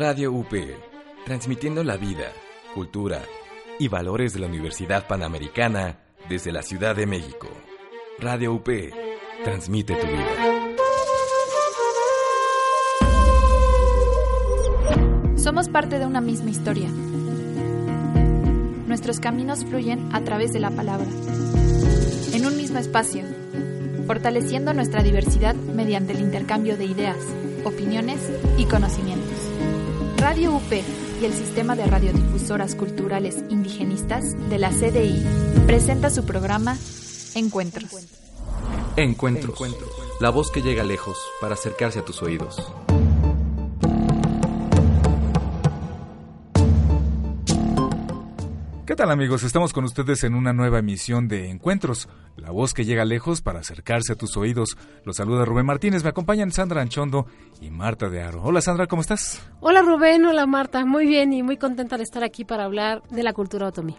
Radio UP, transmitiendo la vida, cultura y valores de la Universidad Panamericana desde la Ciudad de México. Radio UP, transmite tu vida. Somos parte de una misma historia. Nuestros caminos fluyen a través de la palabra, en un mismo espacio, fortaleciendo nuestra diversidad mediante el intercambio de ideas, opiniones y conocimientos. Radio UP y el Sistema de Radiodifusoras Culturales Indigenistas de la CDI presenta su programa Encuentros. Encuentros. La voz que llega lejos para acercarse a tus oídos. Tal amigos? Estamos con ustedes en una nueva emisión de Encuentros, la voz que llega lejos para acercarse a tus oídos. Los saluda Rubén Martínez, me acompañan Sandra Anchondo y Marta de Aro. Hola Sandra, ¿cómo estás? Hola Rubén, hola Marta, muy bien y muy contenta de estar aquí para hablar de la cultura otomí.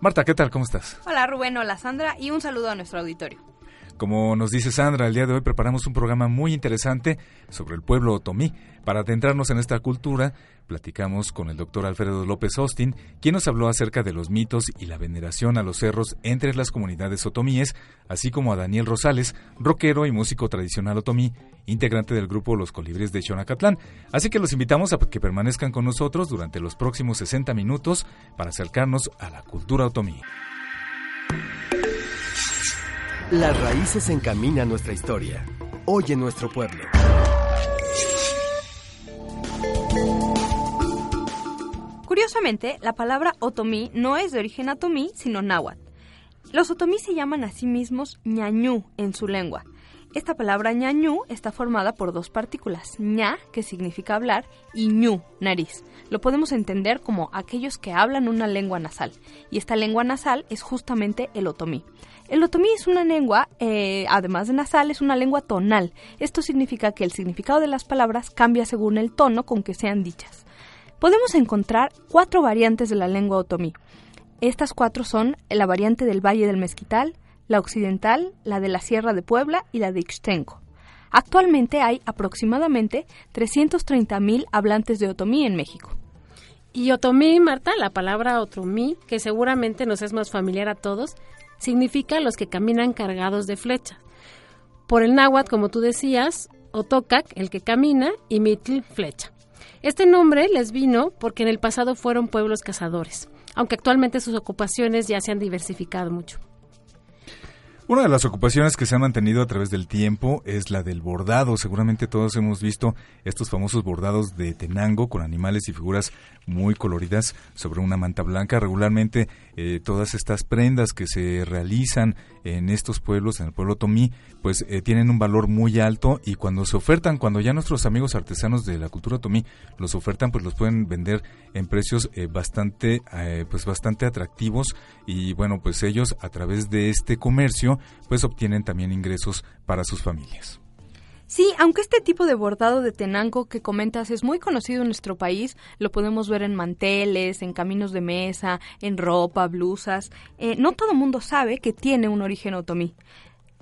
Marta, ¿qué tal? ¿Cómo estás? Hola Rubén, hola Sandra y un saludo a nuestro auditorio. Como nos dice Sandra, el día de hoy preparamos un programa muy interesante sobre el pueblo otomí. Para adentrarnos en esta cultura, platicamos con el doctor Alfredo López Austin, quien nos habló acerca de los mitos y la veneración a los cerros entre las comunidades otomíes, así como a Daniel Rosales, rockero y músico tradicional otomí, integrante del grupo Los Colibres de Xonacatlán. Así que los invitamos a que permanezcan con nosotros durante los próximos 60 minutos para acercarnos a la cultura otomí. Las raíces encaminan nuestra historia. Hoy en nuestro pueblo. Curiosamente, la palabra otomí no es de origen otomí, sino náhuatl. Los otomí se llaman a sí mismos ñañú en su lengua. Esta palabra ñañú está formada por dos partículas, ña, que significa hablar, y ñu, nariz. Lo podemos entender como aquellos que hablan una lengua nasal, y esta lengua nasal es justamente el otomí. El otomí es una lengua, eh, además de nasal, es una lengua tonal. Esto significa que el significado de las palabras cambia según el tono con que sean dichas. Podemos encontrar cuatro variantes de la lengua otomí. Estas cuatro son la variante del Valle del Mezquital, la occidental, la de la Sierra de Puebla y la de Ixtenco. Actualmente hay aproximadamente 330.000 hablantes de otomí en México. Y otomí, Marta, la palabra otomí, que seguramente nos es más familiar a todos, significa los que caminan cargados de flecha. Por el náhuatl, como tú decías, otocac, el que camina, y mitl, flecha. Este nombre les vino porque en el pasado fueron pueblos cazadores, aunque actualmente sus ocupaciones ya se han diversificado mucho. Una de las ocupaciones que se han mantenido a través del tiempo es la del bordado. Seguramente todos hemos visto estos famosos bordados de Tenango con animales y figuras muy coloridas sobre una manta blanca. Regularmente eh, todas estas prendas que se realizan en estos pueblos, en el pueblo Tomí, pues eh, tienen un valor muy alto y cuando se ofertan, cuando ya nuestros amigos artesanos de la cultura Tomí los ofertan, pues los pueden vender en precios eh, bastante, pues bastante atractivos y bueno, pues ellos a través de este comercio pues obtienen también ingresos para sus familias. Sí, aunque este tipo de bordado de tenango que comentas es muy conocido en nuestro país, lo podemos ver en manteles, en caminos de mesa, en ropa, blusas, eh, no todo el mundo sabe que tiene un origen otomí.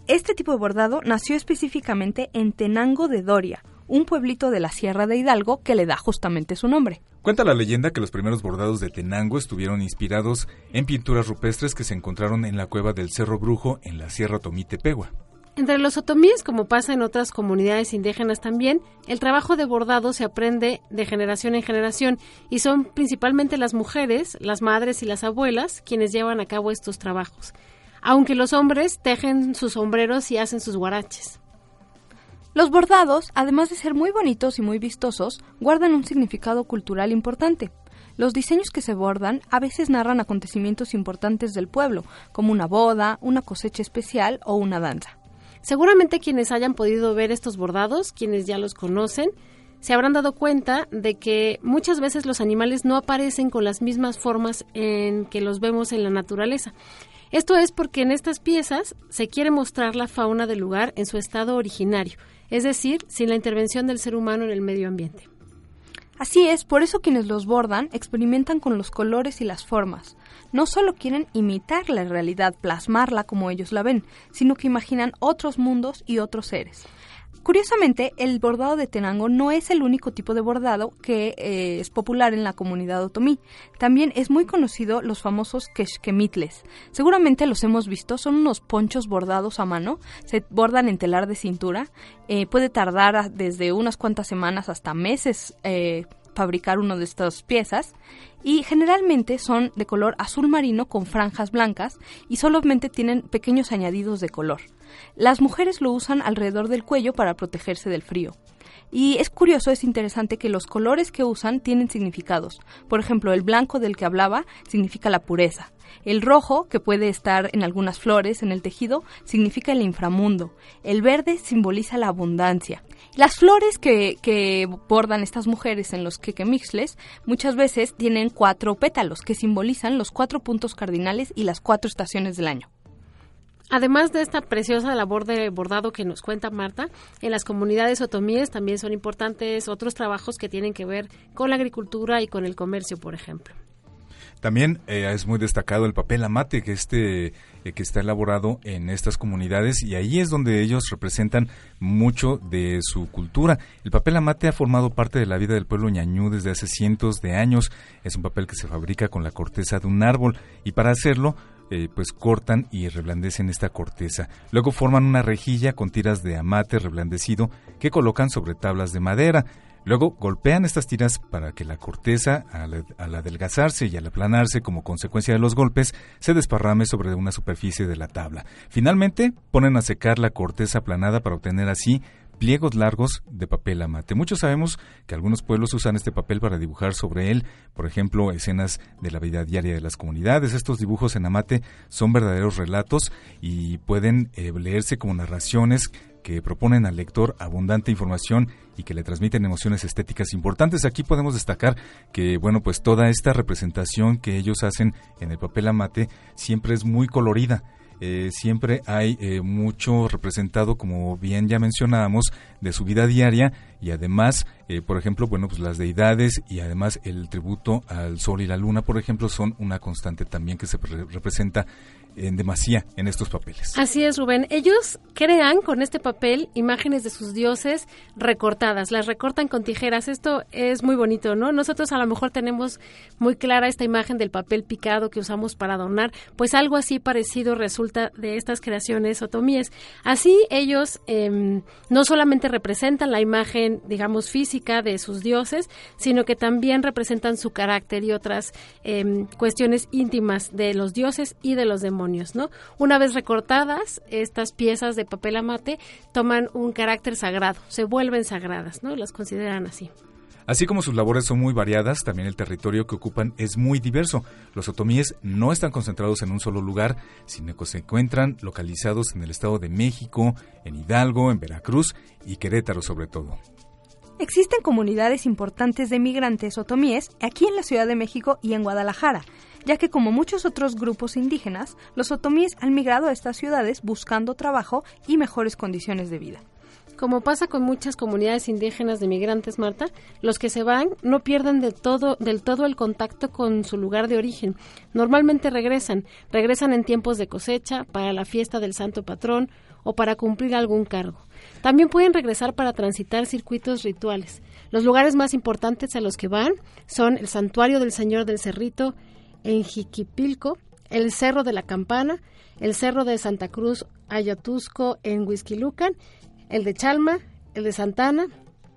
Este tipo de bordado nació específicamente en Tenango de Doria, un pueblito de la Sierra de Hidalgo que le da justamente su nombre. Cuenta la leyenda que los primeros bordados de Tenango estuvieron inspirados en pinturas rupestres que se encontraron en la cueva del Cerro Brujo en la Sierra Otomí Tepegua. Entre los otomíes, como pasa en otras comunidades indígenas también, el trabajo de bordado se aprende de generación en generación y son principalmente las mujeres, las madres y las abuelas quienes llevan a cabo estos trabajos, aunque los hombres tejen sus sombreros y hacen sus guaraches. Los bordados, además de ser muy bonitos y muy vistosos, guardan un significado cultural importante. Los diseños que se bordan a veces narran acontecimientos importantes del pueblo, como una boda, una cosecha especial o una danza. Seguramente quienes hayan podido ver estos bordados, quienes ya los conocen, se habrán dado cuenta de que muchas veces los animales no aparecen con las mismas formas en que los vemos en la naturaleza. Esto es porque en estas piezas se quiere mostrar la fauna del lugar en su estado originario, es decir, sin la intervención del ser humano en el medio ambiente. Así es, por eso quienes los bordan experimentan con los colores y las formas. No solo quieren imitar la realidad, plasmarla como ellos la ven, sino que imaginan otros mundos y otros seres. Curiosamente, el bordado de Tenango no es el único tipo de bordado que eh, es popular en la comunidad otomí. También es muy conocido los famosos quexquemitles. Seguramente los hemos visto, son unos ponchos bordados a mano, se bordan en telar de cintura, eh, puede tardar desde unas cuantas semanas hasta meses eh, fabricar uno de estas piezas y generalmente son de color azul marino con franjas blancas y solamente tienen pequeños añadidos de color. Las mujeres lo usan alrededor del cuello para protegerse del frío. Y es curioso, es interesante que los colores que usan tienen significados. Por ejemplo, el blanco del que hablaba significa la pureza. El rojo, que puede estar en algunas flores en el tejido, significa el inframundo. El verde simboliza la abundancia. Las flores que, bordan estas mujeres en los quequemixles muchas veces tienen cuatro pétalos que simbolizan los cuatro puntos cardinales y las cuatro estaciones del año. Además de esta preciosa labor de bordado que nos cuenta Marta, en las comunidades otomíes también son importantes otros trabajos que tienen que ver con la agricultura y con el comercio, por ejemplo. También eh, es muy destacado el papel amate que este eh, que está elaborado en estas comunidades y ahí es donde ellos representan mucho de su cultura. El papel amate ha formado parte de la vida del pueblo ñañú desde hace cientos de años. Es un papel que se fabrica con la corteza de un árbol y para hacerlo eh, pues cortan y reblandecen esta corteza. Luego forman una rejilla con tiras de amate reblandecido que colocan sobre tablas de madera. Luego golpean estas tiras para que la corteza, al, adelgazarse y al aplanarse como consecuencia de los golpes, se desparrame sobre una superficie de la tabla. Finalmente, ponen a secar la corteza aplanada para obtener así pliegos largos de papel amate. Muchos sabemos que algunos pueblos usan este papel para dibujar sobre él, por ejemplo, escenas de la vida diaria de las comunidades. Estos dibujos en amate son verdaderos relatos y pueden eh, leerse como narraciones que proponen al lector abundante información y que le transmiten emociones estéticas importantes. Aquí podemos destacar que, bueno, pues toda esta representación que ellos hacen en el papel amate siempre es muy colorida. Eh, siempre hay eh, mucho representado, como bien ya mencionábamos, de su vida diaria y además, eh, por ejemplo, bueno, pues las deidades y además el tributo al sol y la luna, por ejemplo, son una constante también que se representa en demasía en estos papeles. Así es, Rubén. Ellos crean con este papel imágenes de sus dioses recortadas, las recortan con tijeras. Esto es muy bonito, ¿no? Nosotros a lo mejor tenemos muy clara esta imagen del papel picado que usamos para adornar, pues algo así parecido resulta de estas creaciones otomíes. Así ellos em, no solamente representan la imagen, digamos, física de sus dioses, sino que también representan su carácter y otras em, cuestiones íntimas de los dioses y de los demonios. ¿No? Una vez recortadas, estas piezas de papel amate toman un carácter sagrado, se vuelven sagradas, ¿no? Las consideran así. Así como sus labores son muy variadas, también el territorio que ocupan es muy diverso. Los otomíes no están concentrados en un solo lugar, sino que se encuentran localizados en el Estado de México, en Hidalgo, en Veracruz y Querétaro sobre todo. Existen comunidades importantes de migrantes otomíes aquí en la Ciudad de México y en Guadalajara, ya que como muchos otros grupos indígenas, los otomíes han migrado a estas ciudades buscando trabajo y mejores condiciones de vida. Como pasa con muchas comunidades indígenas de migrantes, Marta, los que se van no pierden de todo, del todo el contacto con su lugar de origen. Normalmente regresan, regresan en tiempos de cosecha, para la fiesta del santo patrón o para cumplir algún cargo. También pueden regresar para transitar circuitos rituales. Los lugares más importantes a los que van son el Santuario del Señor del Cerrito en Jiquipilco, el Cerro de la Campana, el Cerro de Santa Cruz Ayatusco en Huizquilucan, el de Chalma, el de Santana.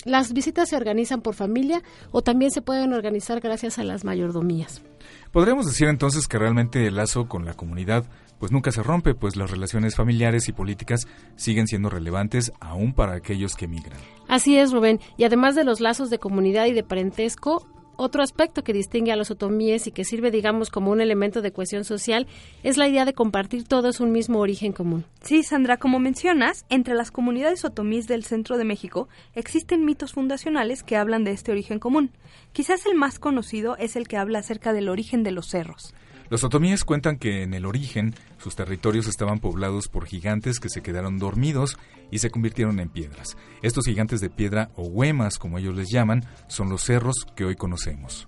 Las visitas se organizan por familia o también se pueden organizar gracias a las mayordomías. Podríamos decir entonces que realmente el lazo con la comunidad pues nunca se rompe, pues las relaciones familiares y políticas siguen siendo relevantes aún para aquellos que migran. Así es, Rubén. Y además de los lazos de comunidad y de parentesco, otro aspecto que distingue a los otomíes y que sirve, digamos, como un elemento de cohesión social es la idea de compartir todos un mismo origen común. Sí, Sandra, como mencionas, entre las comunidades otomíes del centro de México existen mitos fundacionales que hablan de este origen común. Quizás el más conocido es el que habla acerca del origen de los cerros. Los otomíes cuentan que en el origen sus territorios estaban poblados por gigantes que se quedaron dormidos y se convirtieron en piedras. Estos gigantes de piedra o huemas, como ellos les llaman, son los cerros que hoy conocemos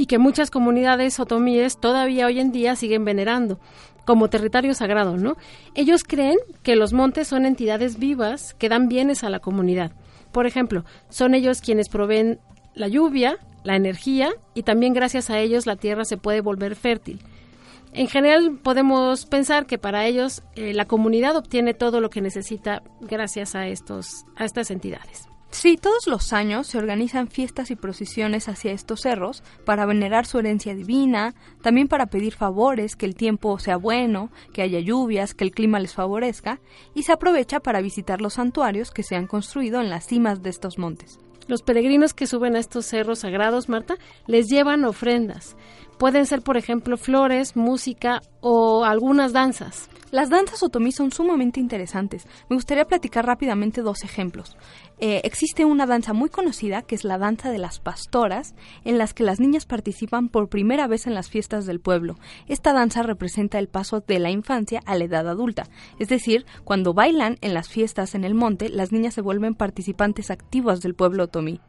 y que muchas comunidades otomíes todavía hoy en día siguen venerando. como territorio sagrado, ¿no? Ellos creen que los montes son entidades vivas que dan bienes a la comunidad. Por ejemplo, son ellos quienes proveen la lluvia, la energía y también gracias a ellos la tierra se puede volver fértil. En general podemos pensar que para ellos eh, la comunidad obtiene todo lo que necesita gracias a estos a estas entidades. Sí, todos los años se organizan fiestas y procesiones hacia estos cerros para venerar su herencia divina, también para pedir favores, que el tiempo sea bueno, que haya lluvias, que el clima les favorezca, y se aprovecha para visitar los santuarios que se han construido en las cimas de estos montes. Los peregrinos que suben a estos cerros sagrados, Marta, les llevan ofrendas. Pueden ser, por ejemplo, flores, música o algunas danzas. Las danzas otomí son sumamente interesantes. Me gustaría platicar rápidamente dos ejemplos. Eh, existe una danza muy conocida que es la danza de las pastoras, en las que las niñas participan por primera vez en las fiestas del pueblo. Esta danza representa el paso de la infancia a la edad adulta, es decir, cuando bailan en las fiestas en el monte, las niñas se vuelven participantes activas del pueblo otomí.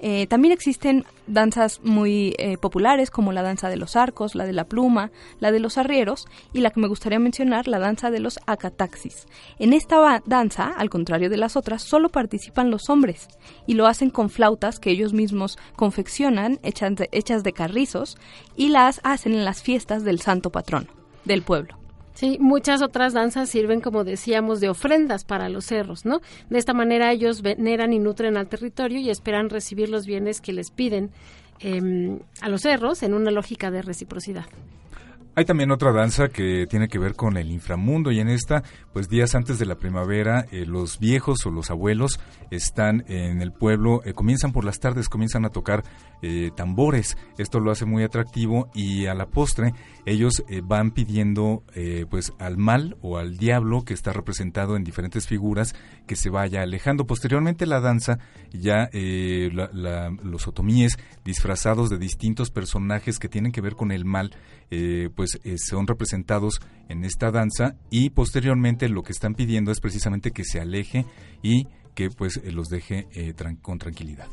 Eh, también existen danzas muy eh, populares como la danza de los arcos, la de la pluma, la de los arrieros y la que me gustaría mencionar, la danza de los acataxis. En esta danza, al contrario de las otras, solo participan los hombres y lo hacen con flautas que ellos mismos confeccionan hechas hechas de carrizos y las hacen en las fiestas del santo patrón del pueblo. Sí, muchas otras danzas sirven, como decíamos, de ofrendas para los cerros, ¿no? De esta manera ellos veneran y nutren al territorio y esperan recibir los bienes que les piden em, a los cerros en una lógica de reciprocidad. Hay también otra danza que tiene que ver con el inframundo y en esta, pues días antes de la primavera, eh, los viejos o los abuelos están en el pueblo, eh, comienzan por las tardes, comienzan a tocar eh, tambores. Esto lo hace muy atractivo y a la postre ellos van pidiendo pues al mal o al diablo que está representado en diferentes figuras que se vaya alejando. Posteriormente la danza, ya los otomíes disfrazados de distintos personajes que tienen que ver con el mal, pues eh, son representados en esta danza y posteriormente lo que están pidiendo es precisamente que se aleje y que pues eh, los deje eh, con tranquilidad.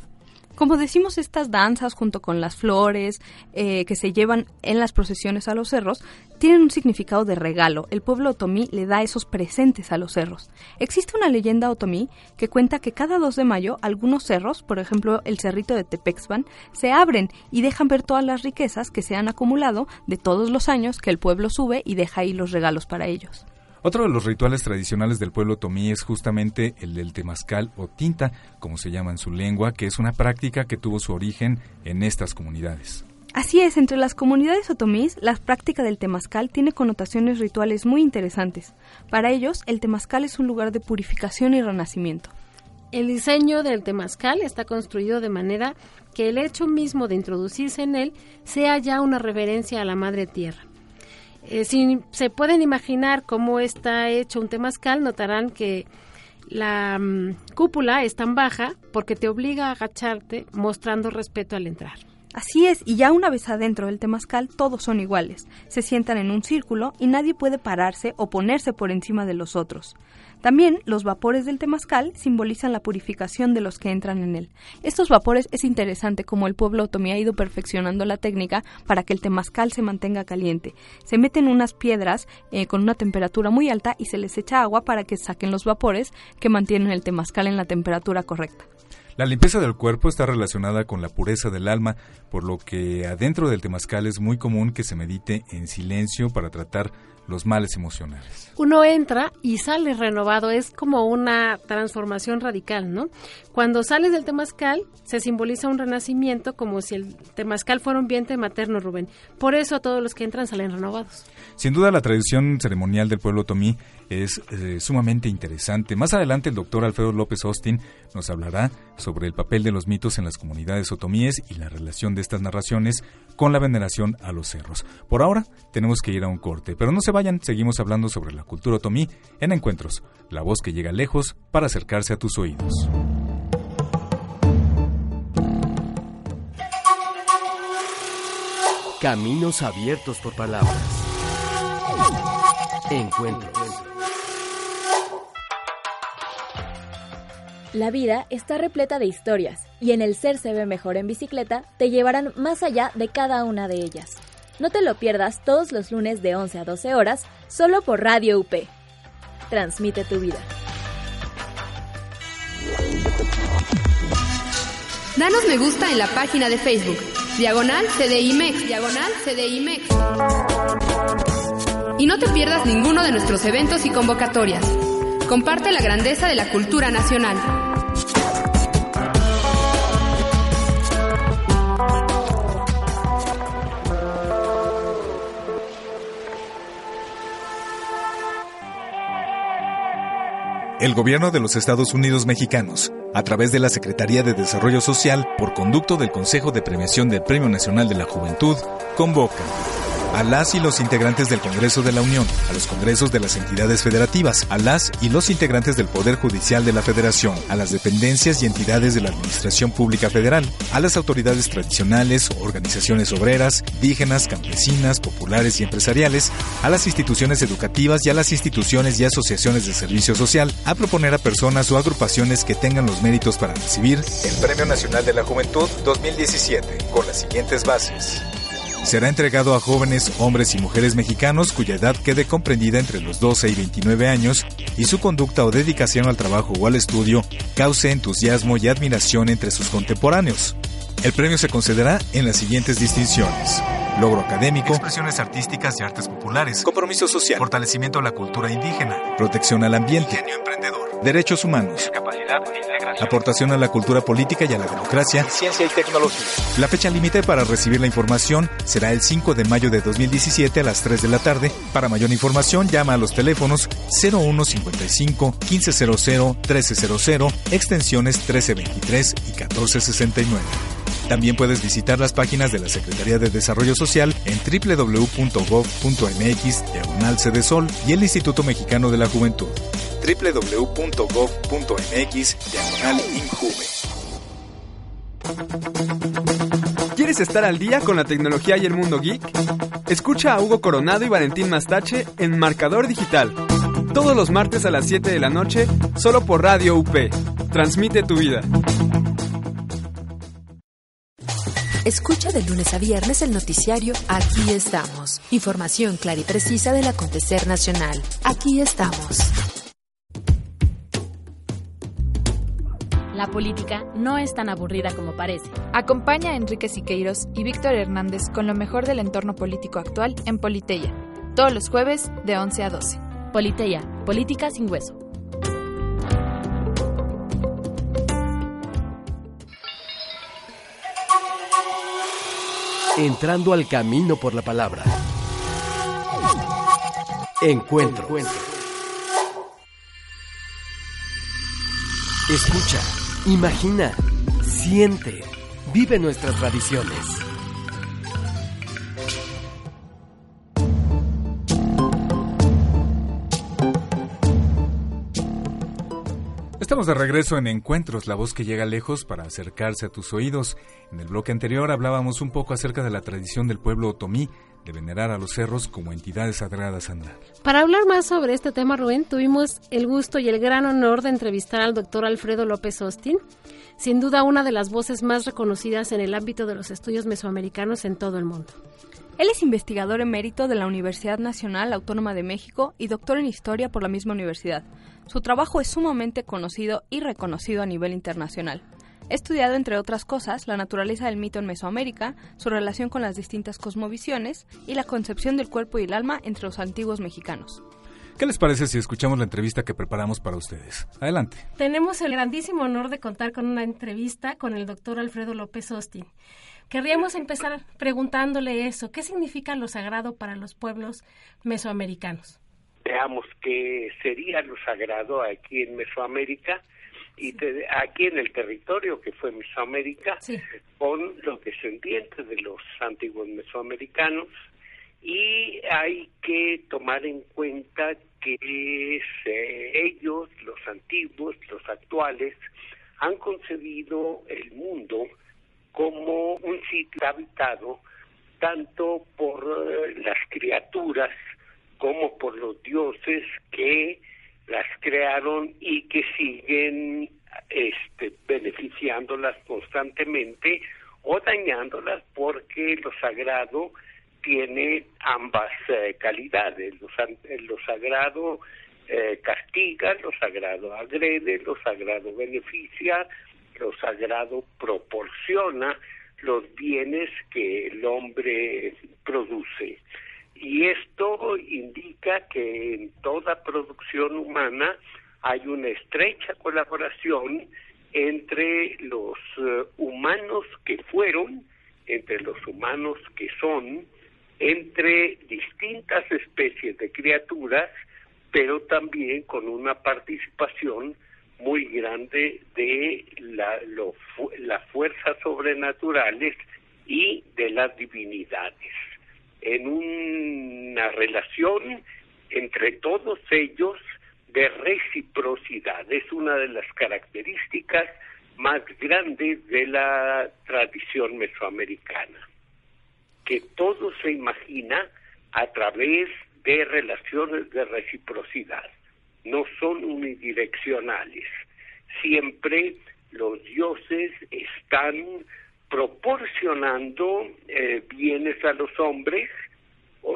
Como decimos, estas danzas junto con las flores eh, que se llevan en las procesiones a los cerros tienen un significado de regalo. El pueblo otomí le da esos presentes a los cerros. Existe una leyenda otomí que cuenta que cada 2 de mayo algunos cerros, por ejemplo el cerrito de Tepexpan, se abren y dejan ver todas las riquezas que se han acumulado de todos los años que el pueblo sube y deja ahí los regalos para ellos. Otro de los rituales tradicionales del pueblo tomí es justamente el del temazcal o tinta, como se llama en su lengua, que es una práctica que tuvo su origen en estas comunidades. Así es, entre las comunidades otomís, la práctica del temazcal tiene connotaciones rituales muy interesantes. Para ellos, el temazcal es un lugar de purificación y renacimiento. El diseño del temazcal está construido de manera que el hecho mismo de introducirse en él sea ya una reverencia a la Madre Tierra. Eh, si se pueden imaginar cómo está hecho un temazcal, notarán que la mm, cúpula es tan baja porque te obliga a agacharte mostrando respeto al entrar. Así es, y ya una vez adentro del temazcal todos son iguales. Se sientan en un círculo y nadie puede pararse o ponerse por encima de los otros. También los vapores del temazcal simbolizan la purificación de los que entran en él. Estos vapores es interesante como el pueblo otomí ha ido perfeccionando la técnica para que el temazcal se mantenga caliente. Se meten unas piedras eh, con una temperatura muy alta y se les echa agua para que saquen los vapores que mantienen el temazcal en la temperatura correcta. La limpieza del cuerpo está relacionada con la pureza del alma, por lo que adentro del temazcal es muy común que se medite en silencio para tratar los males emocionales. Uno entra y sale renovado, es como una transformación radical, ¿no? Cuando sales del temazcal, se simboliza un renacimiento como si el temazcal fuera un vientre materno, Rubén. Por eso todos los que entran salen renovados. Sin duda la tradición ceremonial del pueblo tomí es eh, sumamente interesante. Más adelante el doctor Alfredo López Austin nos hablará sobre el papel de los mitos en las comunidades otomíes y la relación de estas narraciones con la veneración a los cerros. Por ahora tenemos que ir a un corte, pero no se vayan, seguimos hablando sobre la cultura otomí en Encuentros, la voz que llega lejos para acercarse a tus oídos. Caminos abiertos por palabras. Encuentros. La vida está repleta de historias y en el ser se ve mejor en bicicleta te llevarán más allá de cada una de ellas. No te lo pierdas todos los lunes de 11 a 12 horas, solo por Radio UP. Transmite tu vida. Danos me gusta en la página de Facebook. Diagonal CDIMEX. Diagonal CDIMEX. Y no te pierdas ninguno de nuestros eventos y convocatorias. Comparte la grandeza de la cultura nacional. El gobierno de los Estados Unidos mexicanos, a través de la Secretaría de Desarrollo Social, por conducto del Consejo de Premiación del Premio Nacional de la Juventud, convoca a las y los integrantes del Congreso de la Unión, a los congresos de las entidades federativas, a las y los integrantes del Poder Judicial de la Federación, a las dependencias y entidades de la Administración Pública Federal, a las autoridades tradicionales, organizaciones obreras, indígenas, campesinas, populares y empresariales, a las instituciones educativas y a las instituciones y asociaciones de servicio social, a proponer a personas o agrupaciones que tengan los méritos para recibir el Premio Nacional de la Juventud 2017, con las siguientes bases será entregado a jóvenes hombres y mujeres mexicanos cuya edad quede comprendida entre los 12 y 29 años y su conducta o dedicación al trabajo o al estudio cause entusiasmo y admiración entre sus contemporáneos. El premio se concederá en las siguientes distinciones. Logro académico, expresiones artísticas y artes populares, compromiso social, fortalecimiento a la cultura indígena, protección al ambiente, genio emprendedor, derechos humanos, capacidad aportación a la cultura política y a la democracia, ciencia y tecnología. La fecha límite para recibir la información será el 5 de mayo de 2017 a las 3 de la tarde. Para mayor información llama a los teléfonos 0155 1500 1300, extensiones 1323 y 1469. También puedes visitar las páginas de la Secretaría de Desarrollo Social en www.gov.mx diagonal y el Instituto Mexicano de la Juventud www.gov.mx diagonal ¿Quieres estar al día con la tecnología y el mundo geek? Escucha a Hugo Coronado y Valentín Mastache en Marcador Digital. Todos los martes a las 7 de la noche, solo por Radio UP. Transmite tu vida. Escucha de lunes a viernes el noticiario Aquí estamos. Información clara y precisa del acontecer nacional. Aquí estamos. La política no es tan aburrida como parece. Acompaña a Enrique Siqueiros y Víctor Hernández con lo mejor del entorno político actual en Politeya, todos los jueves de 11 a 12. Politeya, política sin hueso. Entrando al camino por la palabra. Encuentro. Escucha, imagina, siente, vive nuestras tradiciones. Estamos de regreso en Encuentros, la voz que llega lejos para acercarse a tus oídos. En el bloque anterior hablábamos un poco acerca de la tradición del pueblo otomí de venerar a los cerros como entidades sagradas andar. Para hablar más sobre este tema, Rubén, tuvimos el gusto y el gran honor de entrevistar al doctor Alfredo López Austin, sin duda una de las voces más reconocidas en el ámbito de los estudios mesoamericanos en todo el mundo. Él es investigador emérito de la Universidad Nacional Autónoma de México y doctor en Historia por la misma universidad. Su trabajo es sumamente conocido y reconocido a nivel internacional. Ha estudiado, entre otras cosas, la naturaleza del mito en Mesoamérica, su relación con las distintas cosmovisiones y la concepción del cuerpo y el alma entre los antiguos mexicanos. ¿Qué les parece si escuchamos la entrevista que preparamos para ustedes? Adelante. Tenemos el grandísimo honor de contar con una entrevista con el doctor Alfredo López Austin. Querríamos empezar preguntándole eso, ¿qué significa lo sagrado para los pueblos mesoamericanos? Veamos qué sería lo sagrado aquí en Mesoamérica y aquí en el territorio que fue Mesoamérica, con los descendientes de los antiguos mesoamericanos, y hay que tomar en cuenta que eh, ellos, los antiguos, los actuales, han concebido el mundo como un sitio habitado tanto por eh, las criaturas como por los dioses que las crearon y que siguen este, beneficiándolas constantemente o dañándolas porque lo sagrado tiene ambas eh, calidades. Lo, lo sagrado eh, castiga, lo sagrado agrede, lo sagrado beneficia, lo sagrado proporciona los bienes que el hombre produce. Y esto indica que en toda producción humana hay una estrecha colaboración entre los eh, humanos que fueron, entre los humanos que son, entre distintas especies de criaturas, pero también con una participación muy grande de la, las fuerzas sobrenaturales y de las divinidades, en una relación entre todos ellos de reciprocidad. Es una de las características más grandes de la tradición mesoamericana, que todo se imagina a través de relaciones de reciprocidad no son unidireccionales. Siempre los dioses están proporcionando eh, bienes a los hombres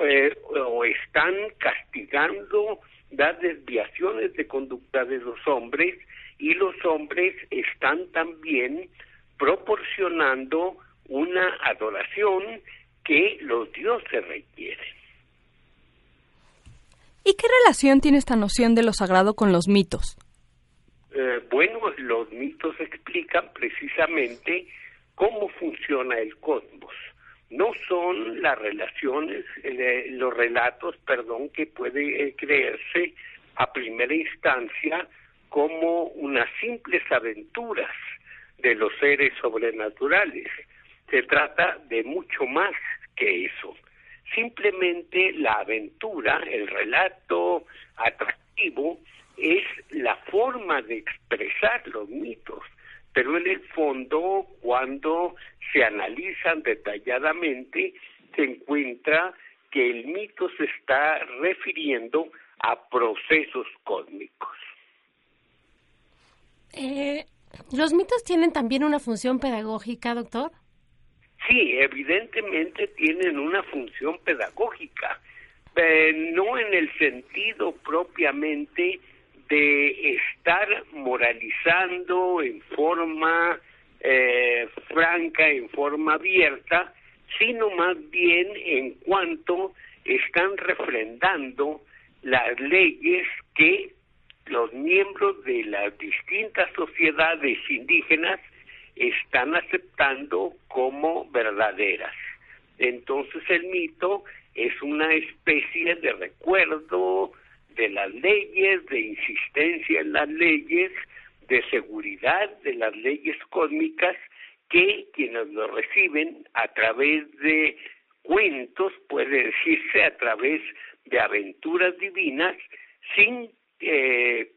eh, o están castigando las desviaciones de conducta de los hombres y los hombres están también proporcionando una adoración que los dioses requieren. ¿Y qué relación tiene esta noción de lo sagrado con los mitos? Eh, bueno, los mitos explican precisamente cómo funciona el cosmos. No son las relaciones, eh, los relatos, perdón, que puede eh, creerse a primera instancia como unas simples aventuras de los seres sobrenaturales. Se trata de mucho más que eso Simplemente la aventura, el relato atractivo, es la forma de expresar los mitos, pero en el fondo, cuando se analizan detalladamente, se encuentra que el mito se está refiriendo a procesos cósmicos. Eh, ¿Los mitos tienen también una función pedagógica, doctor? Sí, evidentemente tienen una función pedagógica, eh, no en el sentido propiamente de estar moralizando en forma eh, franca, en forma abierta, sino más bien en cuanto están refrendando las leyes que los miembros de las distintas sociedades indígenas están aceptando como verdaderas. Entonces el mito es una especie de recuerdo de las leyes, de insistencia en las leyes, de seguridad de las leyes cósmicas que quienes lo reciben a través de cuentos, puede decirse a través de aventuras divinas, sin eh,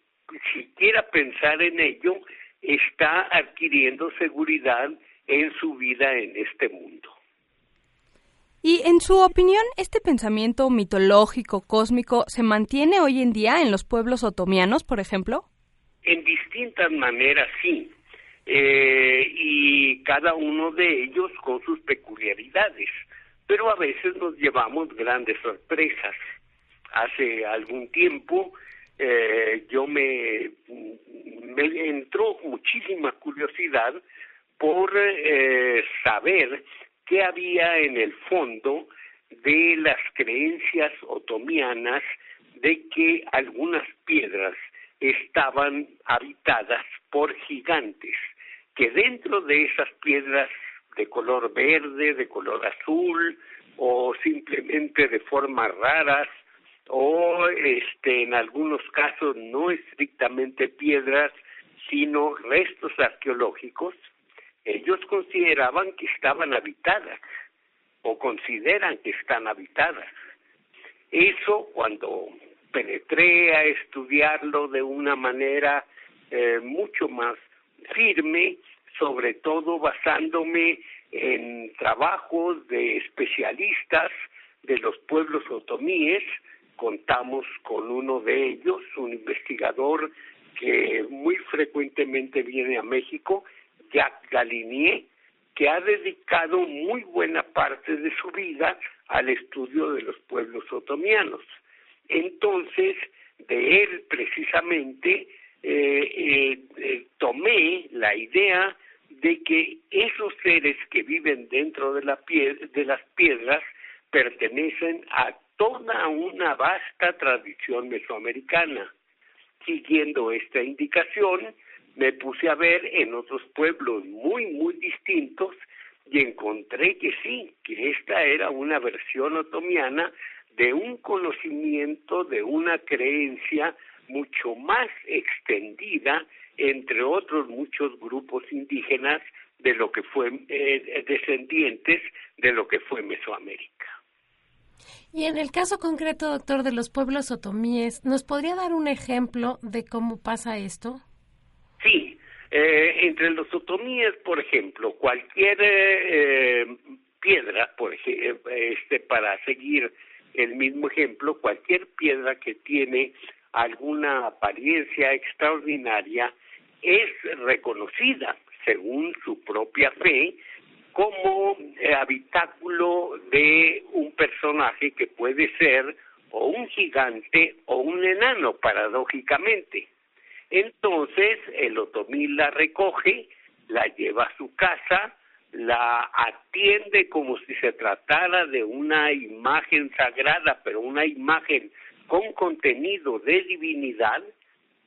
siquiera pensar en ello, está adquiriendo seguridad en su vida en este mundo. Y en su opinión, ¿este pensamiento mitológico, cósmico, se mantiene hoy en día en los pueblos otomianos, por ejemplo? En distintas maneras, sí. Eh, y cada uno de ellos con sus peculiaridades. Pero a veces nos llevamos grandes sorpresas. Hace algún tiempo eh, yo me, me entró muchísima curiosidad por eh, saber qué había en el fondo de las creencias otomianas de que algunas piedras estaban habitadas por gigantes, que dentro de esas piedras de color verde, de color azul o simplemente de formas raras o este en algunos casos no estrictamente piedras sino restos arqueológicos ellos consideraban que estaban habitadas o consideran que están habitadas. Eso cuando penetré a estudiarlo de una manera eh, mucho más firme sobre todo basándome en trabajos de especialistas de los pueblos otomíes contamos con uno de ellos, un investigador que muy frecuentemente viene a México, Jacques Galinier, que ha dedicado muy buena parte de su vida al estudio de los pueblos otomianos. Entonces, de él precisamente eh, eh, eh, tomé la idea de que esos seres que viven dentro de, la de las piedras pertenecen a toda una vasta tradición mesoamericana. Siguiendo esta indicación, me puse a ver en otros pueblos muy, muy distintos y encontré que sí, que esta era una versión otomiana de un conocimiento, de una creencia mucho más extendida entre otros muchos grupos indígenas de lo que fue eh, descendientes de lo que fue Mesoamérica. Y en el caso concreto, doctor, de los pueblos otomíes, ¿nos podría dar un ejemplo de cómo pasa esto? Eh, entre los otomíes, por ejemplo, cualquier eh, piedra, por ejemplo, este, para seguir el mismo ejemplo, cualquier piedra que tiene alguna apariencia extraordinaria es reconocida, según su propia fe, como eh, habitáculo de un personaje que puede ser o un gigante o un enano, paradójicamente. Entonces el otomí la recoge, la lleva a su casa, la atiende como si se tratara de una imagen sagrada, pero una imagen con contenido de divinidad,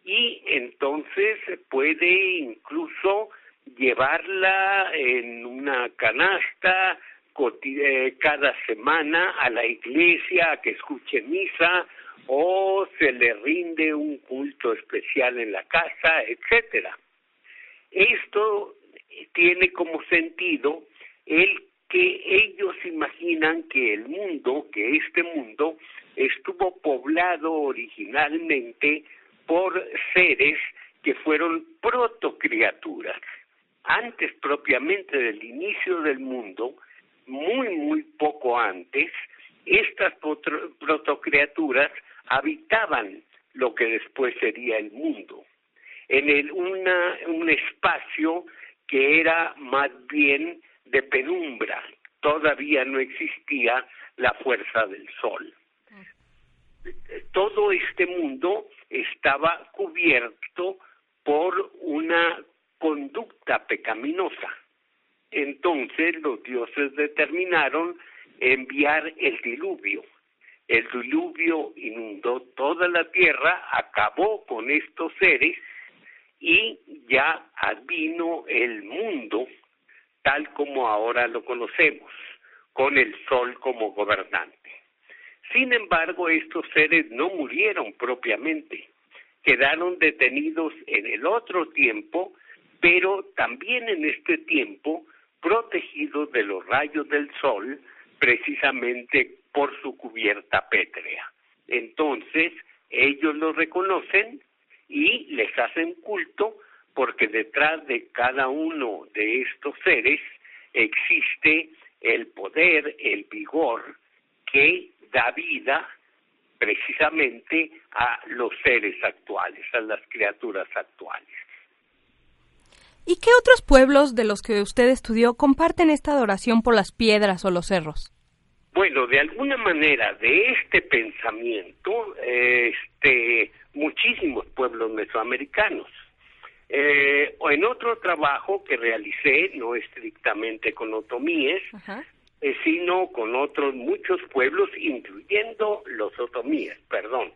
y entonces puede incluso llevarla en una canasta eh, cada semana a la iglesia a que escuche misa o se le rinde un culto especial en la casa, etcétera. Esto tiene como sentido el que ellos imaginan que el mundo, que este mundo, estuvo poblado originalmente por seres que fueron protocriaturas. Antes propiamente del inicio del mundo, muy, muy poco antes, estas protocriaturas habitaban lo que después sería el mundo, en el, una, un espacio que era más bien de penumbra, todavía no existía la fuerza del sol. Todo este mundo estaba cubierto por una conducta pecaminosa. Entonces los dioses determinaron enviar el diluvio. El diluvio inundó toda la tierra, acabó con estos seres y ya vino el mundo tal como ahora lo conocemos, con el sol como gobernante. Sin embargo, estos seres no murieron propiamente, quedaron detenidos en el otro tiempo, pero también en este tiempo protegidos de los rayos del sol, precisamente por su cubierta pétrea. Entonces, ellos lo reconocen y les hacen culto porque detrás de cada uno de estos seres existe el poder, el vigor que da vida precisamente a los seres actuales, a las criaturas actuales. ¿Y qué otros pueblos de los que usted estudió comparten esta adoración por las piedras o los cerros? Bueno, de alguna manera, de este pensamiento, este, muchísimos pueblos mesoamericanos. Eh, en otro trabajo que realicé, no estrictamente con otomíes, eh, sino con otros muchos pueblos, incluyendo los otomíes, perdón.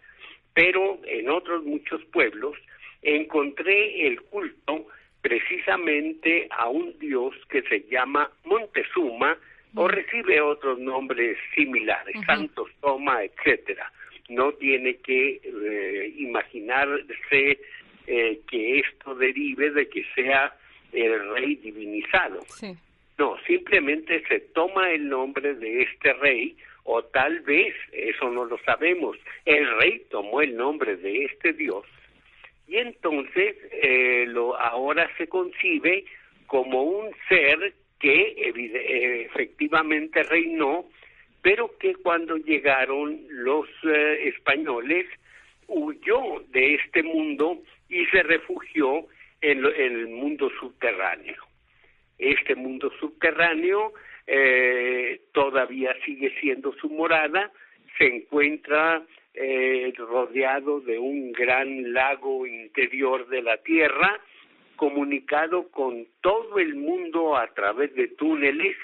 Pero en otros muchos pueblos encontré el culto precisamente a un dios que se llama Montezuma, o recibe otros nombres similares, Santos Toma, etcétera. No tiene que eh, imaginarse eh, que esto derive de que sea el rey divinizado. No, simplemente se toma el nombre de este rey o tal vez, eso no lo sabemos, el rey tomó el nombre de este dios y entonces eh, lo ahora se concibe como un ser que eh, efectivamente reinó, pero que cuando llegaron los eh, españoles huyó de este mundo y se refugió en, el mundo subterráneo. Este mundo subterráneo eh, todavía sigue siendo su morada, se encuentra eh, rodeado de un gran lago interior de la Tierra, comunicado con todo el mundo a través de túneles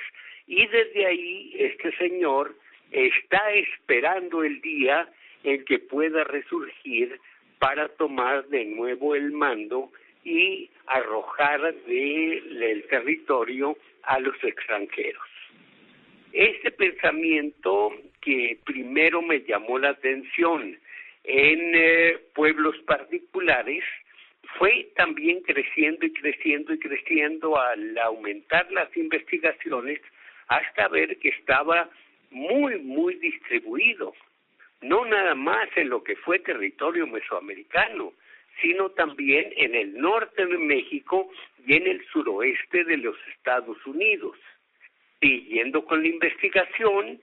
y desde ahí este señor está esperando el día en que pueda resurgir para tomar de nuevo el mando y arrojar del territorio a los extranjeros. Este pensamiento que primero me llamó la atención en eh, pueblos particulares fue también creciendo y creciendo y creciendo al aumentar las investigaciones hasta ver que estaba muy, muy distribuido, no nada más en lo que fue territorio mesoamericano, sino también en el norte de México y en el suroeste de los Estados Unidos. Siguiendo con la investigación,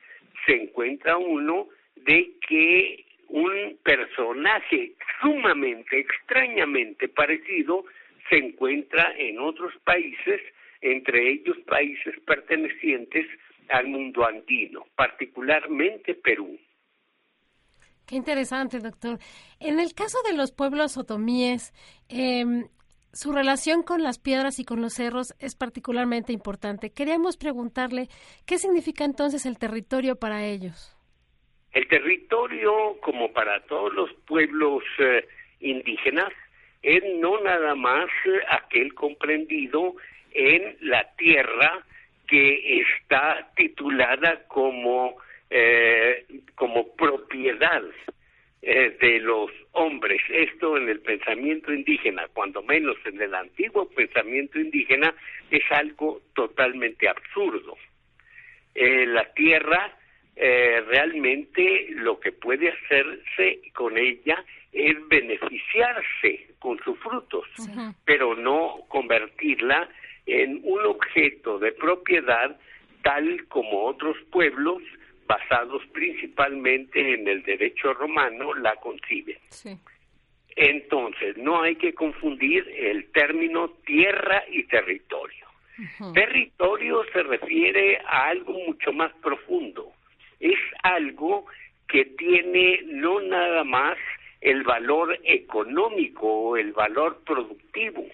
se encuentra uno de que un personaje sumamente, extrañamente parecido se encuentra en otros países, entre ellos países pertenecientes al mundo andino, particularmente Perú. Qué interesante, doctor. En el caso de los pueblos otomíes, em, su relación con las piedras y con los cerros es particularmente importante. Queríamos preguntarle qué significa entonces el territorio para ellos. El territorio, como para todos los pueblos eh, indígenas, es no nada más aquel comprendido en la tierra que está titulada como, eh, como propiedad eh, de los hombres. Esto en el pensamiento indígena, cuando menos en el antiguo pensamiento indígena, es algo totalmente absurdo. Eh, la tierra realmente lo que puede hacerse con ella es beneficiarse con sus frutos, pero no convertirla en un objeto de propiedad tal como otros pueblos basados principalmente en el derecho romano la conciben. Entonces, no hay que confundir el término tierra y territorio. Territorio se refiere a algo mucho más profundo. Es algo que tiene no nada más el valor económico o el valor productivo,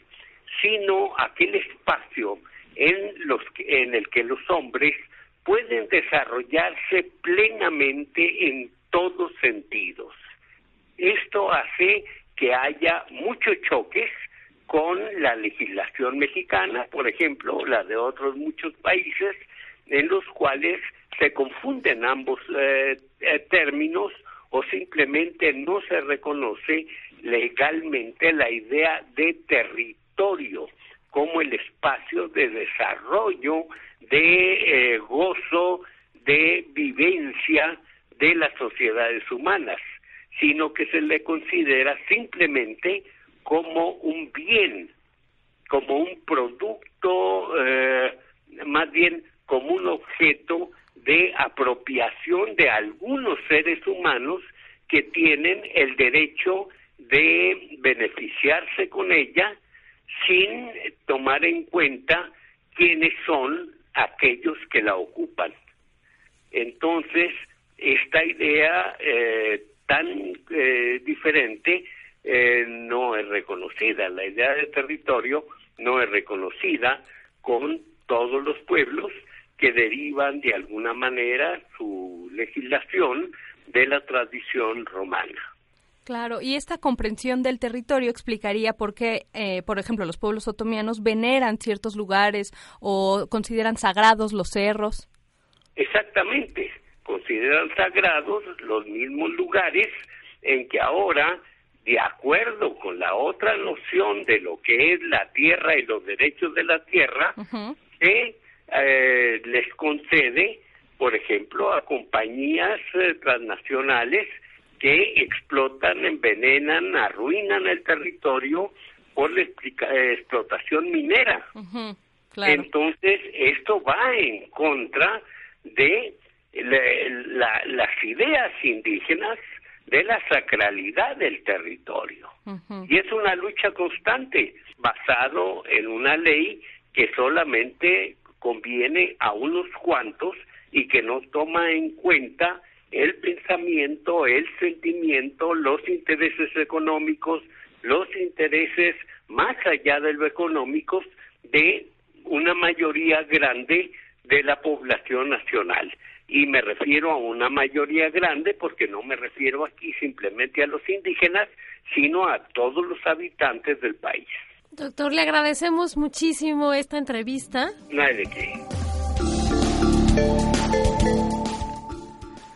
sino aquel espacio en, los, en el que los hombres pueden desarrollarse plenamente en todos sentidos. Esto hace que haya muchos choques con la legislación mexicana, por ejemplo, la de otros muchos países, en los cuales se confunden ambos eh, eh, términos o simplemente no se reconoce legalmente la idea de territorio como el espacio de desarrollo, de eh, gozo, de vivencia de las sociedades humanas, sino que se le considera simplemente como un bien, como un producto, más bien como un objeto de apropiación de algunos seres humanos que tienen el derecho de beneficiarse con ella sin tomar en cuenta quiénes son aquellos que la ocupan. Entonces, esta idea eh, tan eh, diferente eh, no es reconocida. La idea de territorio no es reconocida con todos los pueblos que derivan de alguna manera su legislación de la tradición romana. Claro, y esta comprensión del territorio explicaría por qué, eh, por ejemplo, los pueblos otomianos veneran ciertos lugares o consideran sagrados los cerros. Exactamente, consideran sagrados los mismos lugares en que ahora, de acuerdo con la otra noción de lo que es la tierra y los derechos de la tierra, se eh, les concede, por ejemplo, a compañías eh, transnacionales que explotan, envenenan, arruinan el territorio por la explotación minera. Entonces, esto va en contra de las ideas indígenas de la sacralidad del territorio. Y es una lucha constante basado en una ley que solamente conviene a unos cuantos y que no toma en cuenta el pensamiento, el sentimiento, los intereses económicos, los intereses más allá de lo económicos de una mayoría grande de la población nacional. Y me refiero a una mayoría grande porque no me refiero aquí simplemente a los indígenas, sino a todos los habitantes del país. Doctor, le agradecemos muchísimo esta entrevista. No hay de qué.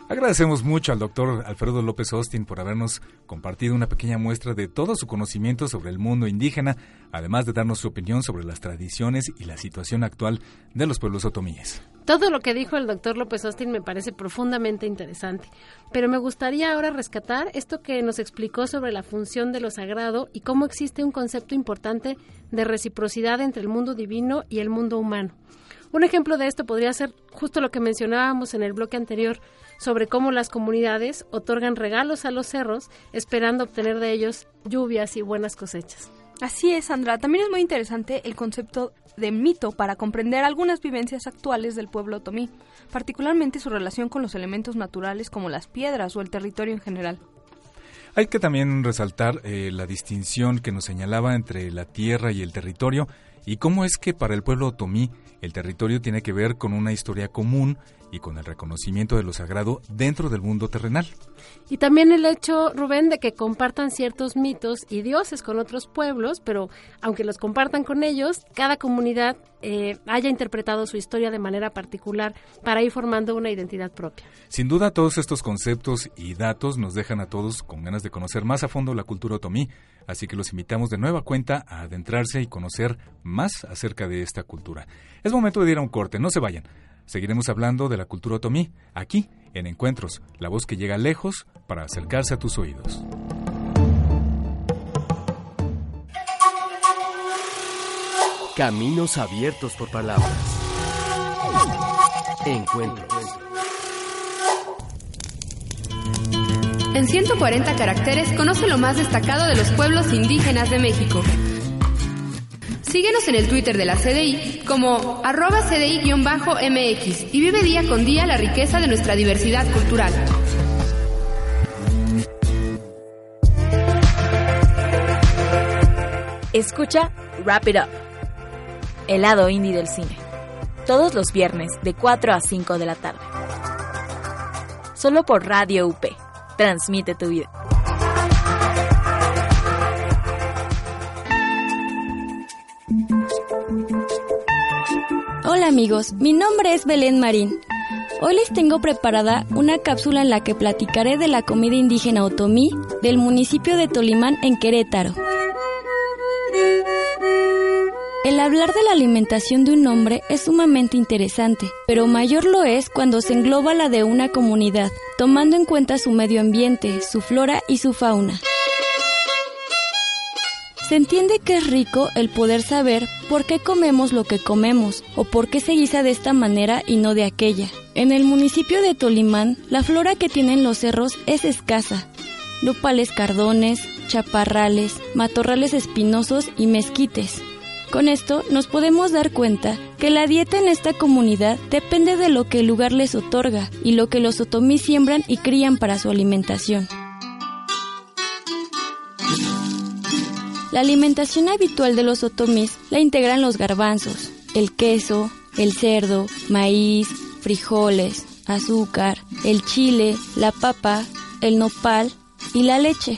Agradecemos mucho al doctor Alfredo López Austin por habernos compartido una pequeña muestra de todo su conocimiento sobre el mundo indígena, además de darnos su opinión sobre las tradiciones y la situación actual de los pueblos otomíes. Todo lo que dijo el doctor López Austin me parece profundamente interesante, pero me gustaría ahora rescatar esto que nos explicó sobre la función de lo sagrado y cómo existe un concepto importante de reciprocidad entre el mundo divino y el mundo humano. Un ejemplo de esto podría ser justo lo que mencionábamos en el bloque anterior sobre cómo las comunidades otorgan regalos a los cerros esperando obtener de ellos lluvias y buenas cosechas. Así es, Sandra. También es muy interesante el concepto de mito para comprender algunas vivencias actuales del pueblo otomí, particularmente su relación con los elementos naturales como las piedras o el territorio en general. Hay que también resaltar eh, la distinción que nos señalaba entre la tierra y el territorio y cómo es que para el pueblo otomí el territorio tiene que ver con una historia común y con el reconocimiento de lo sagrado dentro del mundo terrenal. Y también el hecho, Rubén, de que compartan ciertos mitos y dioses con otros pueblos, pero aunque los compartan con ellos, cada comunidad eh, haya interpretado su historia de manera particular para ir formando una identidad propia. Sin duda, todos estos conceptos y datos nos dejan a todos con ganas de conocer más a fondo la cultura otomí, así que los invitamos de nueva cuenta a adentrarse y conocer más acerca de esta cultura. Es momento de ir a un corte, no se vayan. Seguiremos hablando de la cultura otomí aquí en Encuentros, la voz que llega lejos para acercarse a tus oídos. Caminos abiertos por palabras. Encuentros. En 140 caracteres conoce lo más destacado de los pueblos indígenas de México. Síguenos en el Twitter de la CDI como arroba CDI-MX y vive día con día la riqueza de nuestra diversidad cultural. Escucha Wrap It Up, el lado indie del cine. Todos los viernes de 4 a 5 de la tarde. Solo por Radio UP. Transmite tu vida. Hola amigos, mi nombre es Belén Marín. Hoy les tengo preparada una cápsula en la que platicaré de la comida indígena otomí del municipio de Tolimán en Querétaro. El hablar de la alimentación de un hombre es sumamente interesante, pero mayor lo es cuando se engloba la de una comunidad, tomando en cuenta su medio ambiente, su flora y su fauna. Se entiende que es rico el poder saber por qué comemos lo que comemos o por qué se guisa de esta manera y no de aquella. En el municipio de Tolimán, la flora que tienen los cerros es escasa. Lupales cardones, chaparrales, matorrales espinosos y mezquites. Con esto nos podemos dar cuenta que la dieta en esta comunidad depende de lo que el lugar les otorga y lo que los otomí siembran y crían para su alimentación. La alimentación habitual de los otomís la integran los garbanzos, el queso, el cerdo, maíz, frijoles, azúcar, el chile, la papa, el nopal y la leche.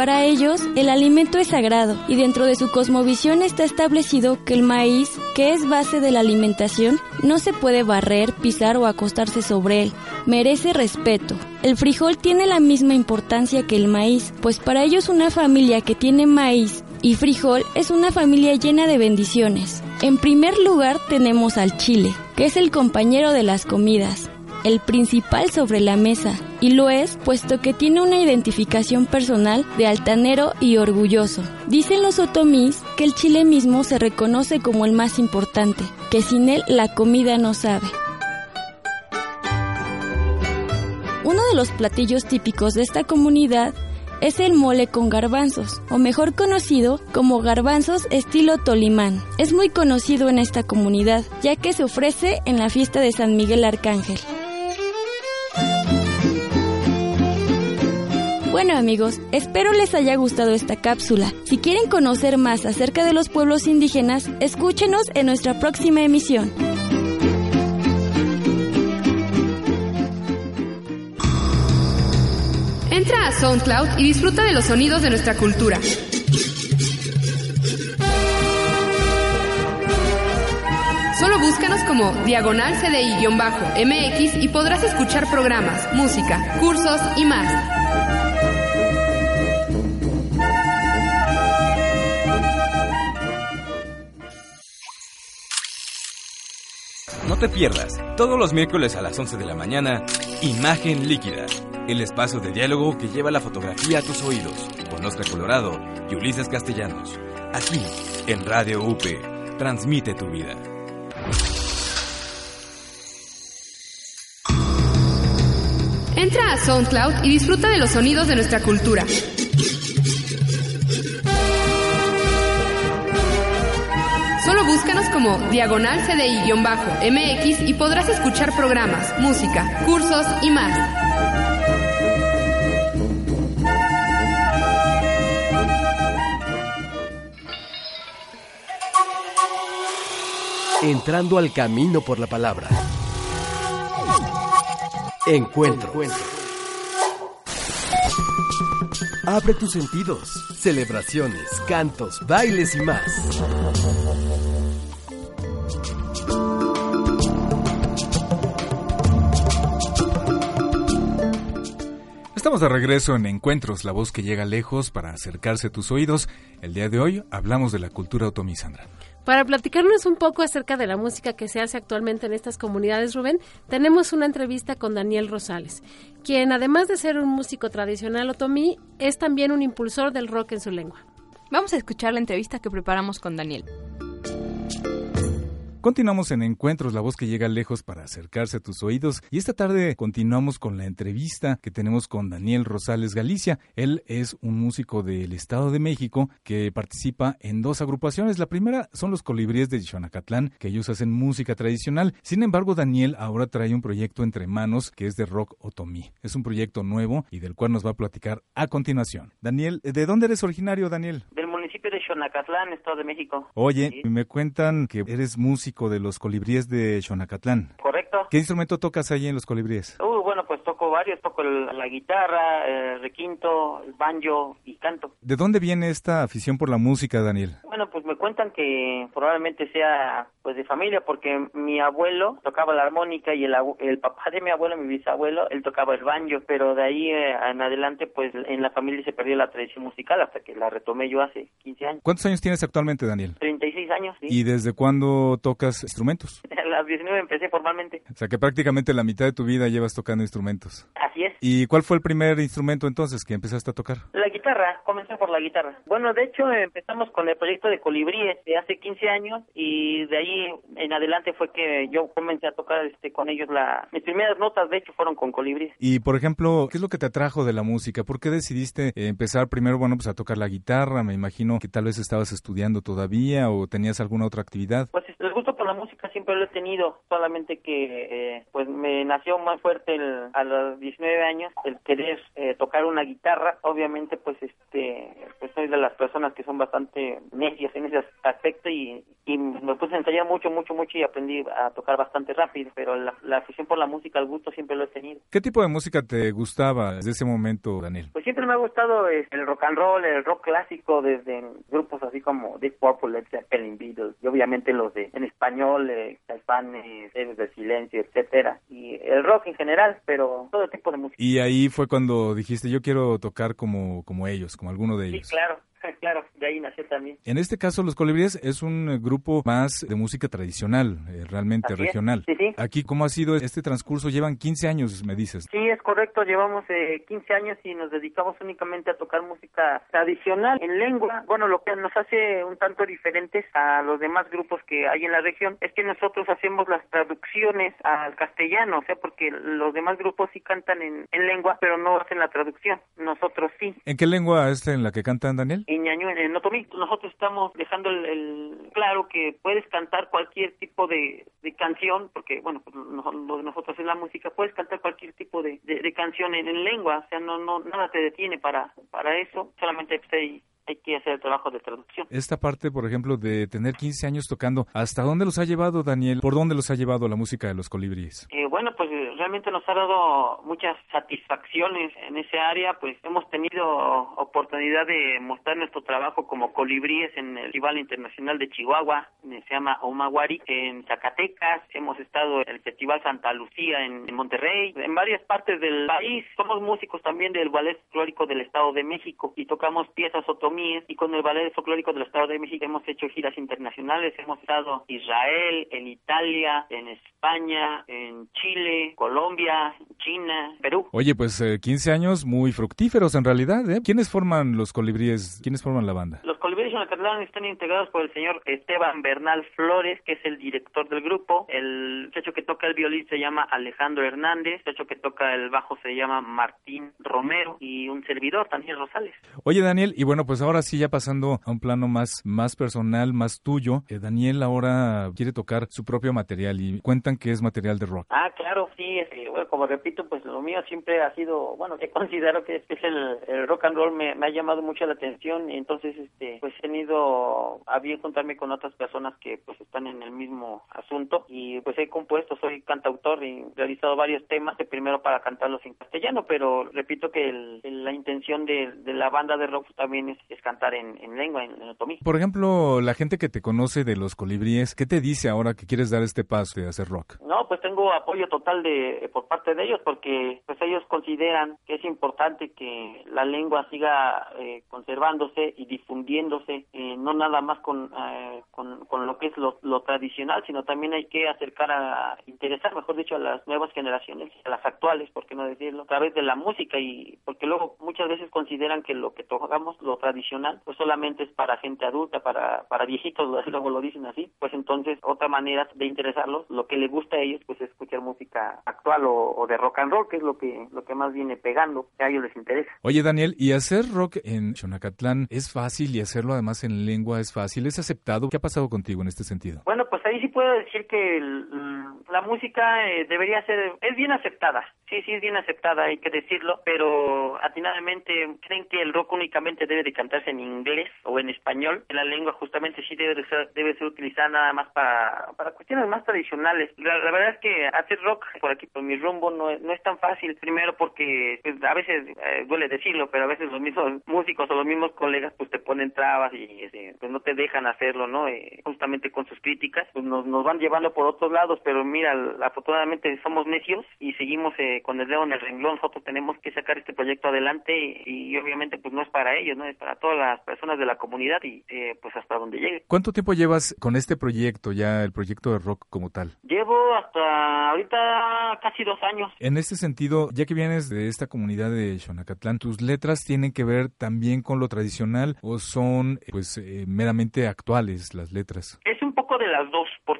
Para ellos, el alimento es sagrado y dentro de su cosmovisión está establecido que el maíz, que es base de la alimentación, no se puede barrer, pisar o acostarse sobre él. Merece respeto. El frijol tiene la misma importancia que el maíz, pues para ellos una familia que tiene maíz y frijol es una familia llena de bendiciones. En primer lugar tenemos al chile, que es el compañero de las comidas el principal sobre la mesa, y lo es puesto que tiene una identificación personal de altanero y orgulloso. Dicen los otomís que el chile mismo se reconoce como el más importante, que sin él la comida no sabe. Uno de los platillos típicos de esta comunidad es el mole con garbanzos, o mejor conocido como garbanzos estilo Tolimán. Es muy conocido en esta comunidad, ya que se ofrece en la fiesta de San Miguel Arcángel. Bueno amigos, espero les haya gustado esta cápsula. Si quieren conocer más acerca de los pueblos indígenas, escúchenos en nuestra próxima emisión. Entra a SoundCloud y disfruta de los sonidos de nuestra cultura. Solo búscanos como Diagonal CDI-MX y podrás escuchar programas, música, cursos y más. Te pierdas, todos los miércoles a las 11 de la mañana, Imagen Líquida, el espacio de diálogo que lleva la fotografía a tus oídos, con Oscar Colorado y Ulises Castellanos. Aquí, en Radio UP, transmite tu vida. Entra a SoundCloud y disfruta de los sonidos de nuestra cultura. Como Diagonal CDI-MX y podrás escuchar programas, música, cursos y más. Entrando al camino por la palabra. Encuentro. Abre tus sentidos. Celebraciones, cantos, bailes y más. Estamos de regreso en Encuentros, la voz que llega lejos para acercarse a tus oídos. El día de hoy hablamos de la cultura otomí, Sandra. Para platicarnos un poco acerca de la música que se hace actualmente en estas comunidades, Rubén, tenemos una entrevista con Daniel Rosales, quien además de ser un músico tradicional otomí, es también un impulsor del rock en su lengua. Vamos a escuchar la entrevista que preparamos con Daniel. Continuamos en Encuentros, la voz que llega lejos para acercarse a tus oídos. Y esta tarde continuamos con la entrevista que tenemos con Daniel Rosales Galicia. Él es un músico del Estado de México que participa en dos agrupaciones. La primera son los colibríes de Xonacatlán, que ellos hacen música tradicional. Sin embargo, Daniel ahora trae un proyecto entre manos que es de rock otomí. Es un proyecto nuevo y del cual nos va a platicar a continuación. Daniel, ¿de dónde eres originario, Daniel? Del municipio de Xonacatlán, Estado de México. Oye, Sí. me cuentan que eres músico de los colibríes de Xonacatlán. ¿Correcto? ¿Qué instrumento tocas ahí en los colibríes? Uh, toco varios, toco el- la guitarra, el requinto, el banjo y canto. ¿De dónde viene esta afición por la música, Daniel? Bueno, pues me cuentan que probablemente sea pues de familia porque mi abuelo tocaba la armónica y el, el papá de mi abuelo, mi bisabuelo, él tocaba el banjo, pero de ahí eh, en adelante pues en la familia se perdió la tradición musical hasta que la retomé yo hace 15 años. ¿Cuántos años tienes actualmente, Daniel? 36 años, sí. ¿Y desde cuándo tocas instrumentos? A las 19 empecé formalmente. O sea que prácticamente la mitad de tu vida llevas tocando instrumentos. Así es. ¿Y cuál fue el primer instrumento entonces que empezaste a tocar? La guitarra, comencé por la guitarra. Bueno, de hecho empezamos con el proyecto de Colibríes de hace 15 años y de ahí en adelante fue que yo comencé a tocar este con ellos la mis primeras notas de hecho fueron con Colibríes. Y por ejemplo, ¿qué es lo que te atrajo de la música? ¿Por qué decidiste empezar primero, bueno, pues a tocar la guitarra? Me imagino que tal vez estabas estudiando todavía o tenías alguna otra actividad. Pues el gusto por la música siempre lo he tenido, solamente que eh, pues me nació más fuerte el- a los 19 años el querer eh, tocar una guitarra. Obviamente pues este pues soy de las personas que son bastante necias en ese aspecto y, y me puse a ensayar mucho, mucho, mucho y aprendí a tocar bastante rápido, pero la, la afición por la música, el gusto siempre lo he tenido. ¿Qué tipo de música te gustaba desde ese momento, Daniel? Pues siempre me ha gustado eh, el rock and roll, el rock clásico, desde grupos así como Deep Purple, Led Zeppelin, Beatles, y obviamente los de en español, eh, Caifanes, Héroes del Silencio, etcétera, y el rock en general, pero todo tipo de música. Y ahí fue cuando dijiste, yo quiero tocar como, como ellos, como alguno de Sí, ellos. claro, claro. De ahí nació también. En este caso, Los Colibríes es un eh, grupo más de música tradicional, eh, realmente Así regional. Sí, sí. Aquí, ¿cómo ha sido este transcurso? Llevan 15 años, me dices. Sí, es correcto, llevamos eh, 15 años y nos dedicamos únicamente a tocar música tradicional en lengua. Bueno, lo que nos hace un tanto diferentes a los demás grupos que hay en la región es que nosotros hacemos las traducciones al castellano, o sea, porque los demás grupos sí cantan en, en lengua, pero no hacen la traducción. Nosotros sí. ¿En qué lengua es en la que cantan, Daniel? En ñañú, en otomí, nosotros estamos dejando el, el- claro que puedes cantar cualquier tipo de, de canción, porque bueno, pues, no- lo de nosotros es la música, puedes cantar cualquier tipo de, de, de canción en, en lengua, o sea, no, no, nada te detiene para, para eso, solamente pues, hay, hay que hacer el trabajo de traducción. Esta parte, por ejemplo, de tener 15 años tocando, ¿hasta dónde los ha llevado, Daniel? ¿Por dónde los ha llevado la música de Los Colibríes? Eh, bueno, pues realmente nos ha dado muchas satisfacciones en ese área, pues hemos tenido oportunidad de mostrar nuestro trabajo como colibríes en el Festival Internacional de Chihuahua, se llama Omawari, en Zacatecas, hemos estado en el Festival Santa Lucía en, en Monterrey, en varias partes del país, somos músicos también del Ballet Folclórico del Estado de México y tocamos piezas otomíes. Y con el Ballet Folclórico del Estado de México hemos hecho giras internacionales, hemos estado en Israel, en Italia, en España, en Chile, Colombia, China, Perú. Oye, pues eh, 15 años muy fructíferos en realidad, ¿eh? ¿Quiénes forman Los Colibríes? ¿Quiénes forman la banda? Los colibríes en Acatlán están integrados por el señor Esteban Bernal Flores, que es el director del grupo. El muchacho que toca el violín se llama Alejandro Hernández. El muchacho que toca el bajo se llama Martín Romero. Y un servidor, Daniel Rosales. Oye, Daniel, y bueno, pues ahora sí, ya pasando a un plano más, más personal, más tuyo, eh, Daniel ahora quiere tocar su propio material y cuentan que es material de rock. Ah, claro, sí, este, bueno, como repito, pues lo mío siempre ha sido, bueno, que considero que es, es el, el rock and roll, me, me ha llamado mucho la atención y entonces, este, pues he tenido a bien contarme con otras personas que pues están en el mismo asunto y pues he compuesto, soy cantautor y he realizado varios temas, de primero para cantarlos en castellano, pero repito que el- el- la intención de, de la banda de rock también es, es cantar en, en lengua, en, en otomí. Por ejemplo, la gente que te conoce de Los Colibríes, ¿qué te dice ahora que quieres dar este paso de hacer rock? No, pues tengo apoyo total de por parte de ellos porque pues ellos consideran que es importante que la lengua siga eh, conservándose y difundiéndose, eh, no nada más con, eh, con, con lo que es lo, lo tradicional, sino también hay que acercar a interesar, mejor dicho, a las nuevas generaciones, a las actuales, por qué no decirlo, a través de la música. Y porque luego muchas veces consideran que lo que tocamos, lo tradicional, pues solamente es para gente adulta, para, para viejitos, luego lo dicen así, pues entonces otra manera de interesarlos, lo que les gusta a ellos, pues es escuchar música actual o, o de rock and roll, que es lo que, lo que más viene pegando, que a ellos les interesa. Oye, Daniel, ¿y hacer rock en Xonacatlán es fácil y hacerlo además en lengua es fácil? ¿Es aceptado? ¿Qué ha pasado contigo en este sentido? Bueno, pues ahí sí puedo decir que el- la música eh, debería ser, es bien aceptada, sí, sí es bien aceptada, hay que decirlo, pero atinadamente creen que el rock únicamente debe de cantarse en inglés o en español, la lengua justamente sí debe de ser, debe ser utilizada nada más para, para cuestiones más tradicionales. La, la verdad es que hacer rock por aquí, por mi rumbo, no, es- no es tan fácil, primero porque pues, a veces, eh, duele decirlo, pero a veces los mismos músicos o los mismos colegas pues te ponen trabas y este, pues no te dejan hacerlo, ¿no? Eh, justamente con sus críticas, pues nos, nos van llevando por otros lados, pero mira, afortunadamente somos necios y seguimos eh, con el dedo en el renglón, nosotros tenemos que sacar este proyecto adelante y, y obviamente pues no es para ellos, ¿no? Es para todas las personas de la comunidad y eh, pues hasta donde llegue. ¿Cuánto tiempo llevas con este proyecto, ya el proyecto de rock como tal? Llevo hasta ahorita casi dos años. En este sentido, ya que vienes de esta comunidad de Xonacatlán, ¿tus letras tienen que ver también con lo tradicional o son pues eh, meramente actuales las letras? Es un poco de las dos, porque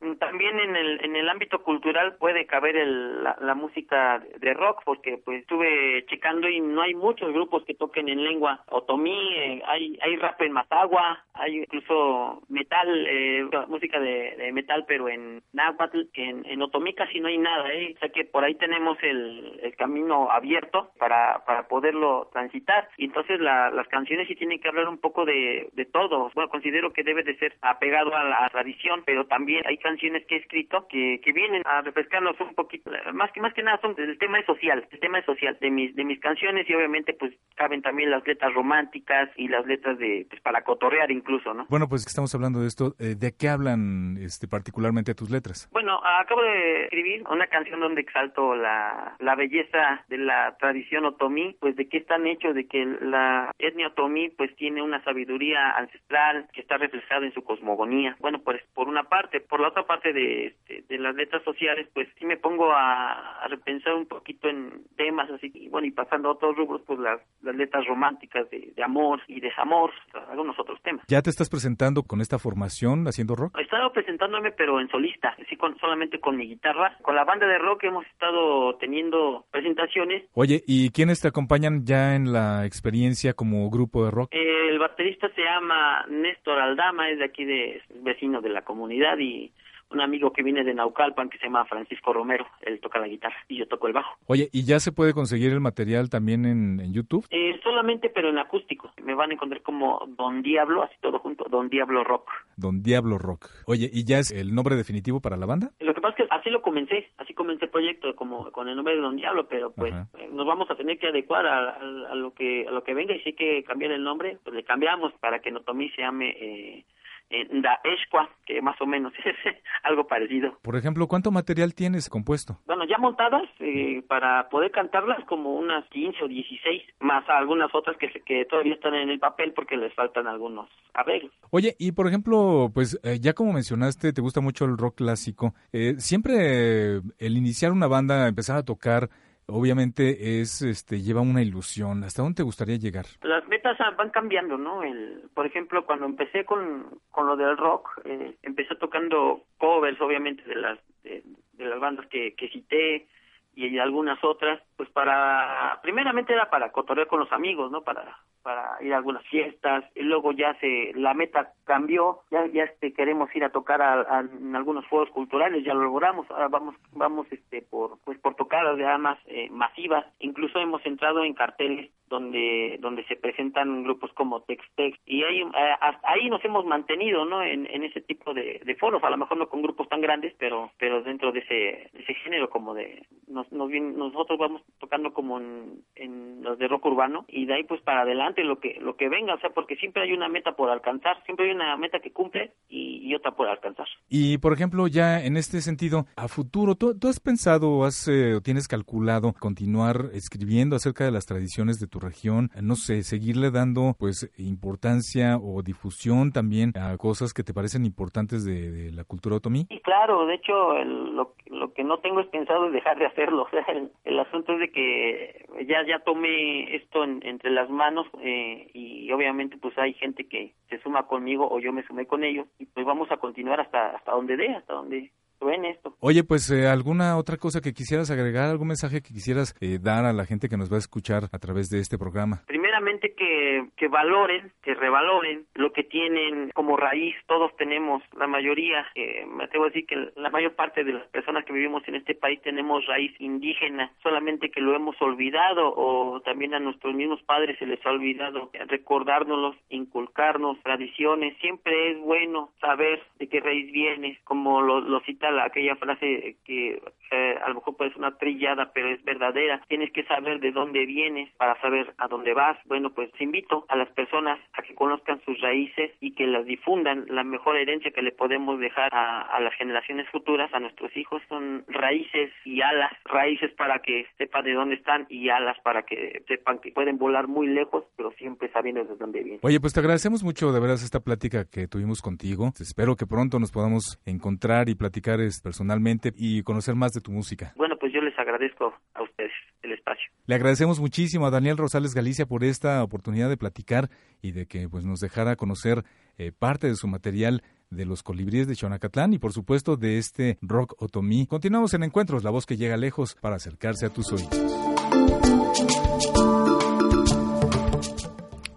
mm, también en el, en el ámbito cultural puede caber el- la, la música de rock, porque pues estuve checando y no hay muchos grupos que toquen en lengua otomí, eh, hay, hay rap en Matagua, hay incluso metal, eh, música de, de metal, pero en náhuatl, en, en otomí casi no hay nada, ¿eh? o sea que por ahí tenemos el, el camino abierto para, para poderlo transitar, y entonces la- las canciones sí tienen que hablar un poco de, de todo, bueno, considero que debe de ser apegado a la tradición, pero también hay canciones que he escrito que, que vienen a refrescarnos un poquito, más que más que nada son el tema es social, el tema es social de mis de mis canciones y obviamente pues caben también las letras románticas y las letras de pues para cotorrear incluso, ¿no? Bueno, pues estamos hablando de esto, eh, ¿de qué hablan este particularmente tus letras? Bueno, acabo de escribir una canción donde exalto la, la belleza de la tradición otomí, pues de qué están hechos, de que la etnia otomí pues tiene una sabiduría ancestral que está reflejada en su cosmogonía. Bueno, pues por una parte, por la otra parte de, este, de las letras sociales, pues sí me pongo a, a repensar un poquito en temas así, y bueno, y pasando a otros rubros, pues las, las letras románticas de, de amor y desamor, algunos otros temas. ¿Ya te estás presentando con esta formación haciendo rock? He estado presentándome, pero en solista, así con, solamente con mi guitarra. Con la banda de rock hemos estado teniendo presentaciones. Oye, ¿y quiénes te acompañan ya en la experiencia como grupo de rock? El baterista se llama Néstor Aldama, es de aquí de es vecino de la comunidad y un amigo que viene de Naucalpan que se llama Francisco Romero, él toca la guitarra y yo toco el bajo. Oye, ¿y ya se puede conseguir el material también en, en YouTube? Eh, solamente, pero en acústico. Me van a encontrar como Don Diablo, así todo junto, Don Diablo Rock. Don Diablo Rock. Oye, ¿y ya es el nombre definitivo para la banda? Lo que pasa es que así lo comencé, así comencé el proyecto, como con el nombre de Don Diablo, pero pues eh, nos vamos a tener que adecuar a, a, a, lo que a lo que venga y si hay que cambiar el nombre, pues le cambiamos para que Notomí se llame... Eh, en Da Esqua, que más o menos es algo parecido. Por ejemplo, ¿cuánto material tienes compuesto? Bueno, ya montadas, eh, para poder cantarlas como unas 15 o 16, más algunas otras que, que todavía están en el papel porque les faltan algunos arreglos. Oye, y por ejemplo, pues eh, ya como mencionaste, te gusta mucho el rock clásico, eh, siempre el iniciar una banda, empezar a tocar, obviamente es este lleva una ilusión. ¿Hasta dónde te gustaría llegar? Las metas van cambiando, ¿no? El, por ejemplo, cuando empecé con, con lo del rock, eh, empecé tocando covers, obviamente, de las de, de las bandas que, que cité y algunas otras, pues para, primeramente era para cotorrear con los amigos, ¿no? Para para ir a algunas fiestas y luego ya se la meta cambió ya ya este queremos ir a tocar a, en algunos foros culturales ya lo logramos ahora vamos vamos este por pues por tocadas ya más eh, masivas incluso hemos entrado en carteles donde donde se presentan grupos como Tex Tex y ahí eh, hasta ahí nos hemos mantenido no en, en ese tipo de, foros a lo mejor no con grupos tan grandes pero pero dentro de ese ese género como de nos, nos nosotros vamos tocando como en, en los de rock urbano y de ahí pues para adelante lo que lo que venga o sea porque siempre hay una meta por alcanzar siempre hay una meta que cumple y, y otra por alcanzar y por ejemplo ya en este sentido a futuro tú, tú has pensado has eh, o tienes calculado continuar escribiendo acerca de las tradiciones de tu región, no sé, seguirle dando pues importancia o difusión también a cosas que te parecen importantes de, de la cultura otomí? Sí, claro, de hecho el, lo, lo, que no tengo es pensado es dejar de hacerlo, o sea, el, el asunto de que ya ya tomé esto en, entre las manos eh, y obviamente pues hay gente que se suma conmigo o yo me sumé con ellos y pues vamos a continuar hasta hasta donde dé, hasta donde en esto. Oye, pues eh, alguna otra cosa que quisieras agregar, algún mensaje que quisieras eh, dar a la gente que nos va a escuchar a través de este programa. Primeramente que, que valoren, que revaloren lo que tienen como raíz. Todos tenemos, la mayoría, eh, me atrevo a decir que la mayor parte de las personas que vivimos en este país tenemos raíz indígena, solamente que lo hemos olvidado o también a nuestros mismos padres se les ha olvidado recordárnoslos, inculcarnos tradiciones. Siempre es bueno saber de qué raíz vienes, como lo, lo cita la, aquella frase que eh, a lo mejor puede una trillada, pero es verdadera. Tienes que saber de dónde vienes para saber a dónde vas. Bueno, pues invito a las personas a que conozcan sus raíces y que las difundan. La mejor herencia que le podemos dejar a, a las generaciones futuras, a nuestros hijos, son raíces y alas. Raíces para que sepan de dónde están y alas para que sepan que pueden volar muy lejos, pero siempre sabiendo de dónde vienen. Oye, pues te agradecemos mucho de veras esta plática que tuvimos contigo. Espero que pronto nos podamos encontrar y platicar personalmente y conocer más de tu música. Bueno, pues yo les agradezco a ustedes el espacio. Le agradecemos muchísimo a Daniel Rosales Galicia por esta oportunidad de platicar y de que pues nos dejara conocer eh, parte de su material de los colibríes de Chonacatlán y por supuesto de este rock otomí. Continuamos en Encuentros, la voz que llega lejos para acercarse a tus oídos.